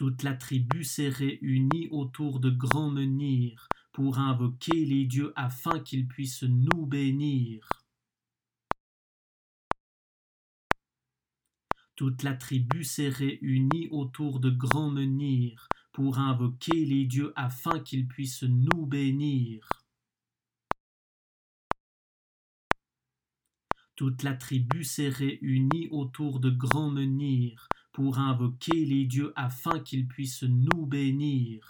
Toute la tribu s'est réunie autour de grands menhirs pour invoquer les dieux afin qu'ils puissent nous bénir. Toute la tribu s'est réunie autour de grands menhirs pour invoquer les dieux afin qu'ils puissent nous bénir. Toute la tribu s'est réunie autour de grands menhirs pour invoquer les dieux afin qu'ils puissent nous bénir.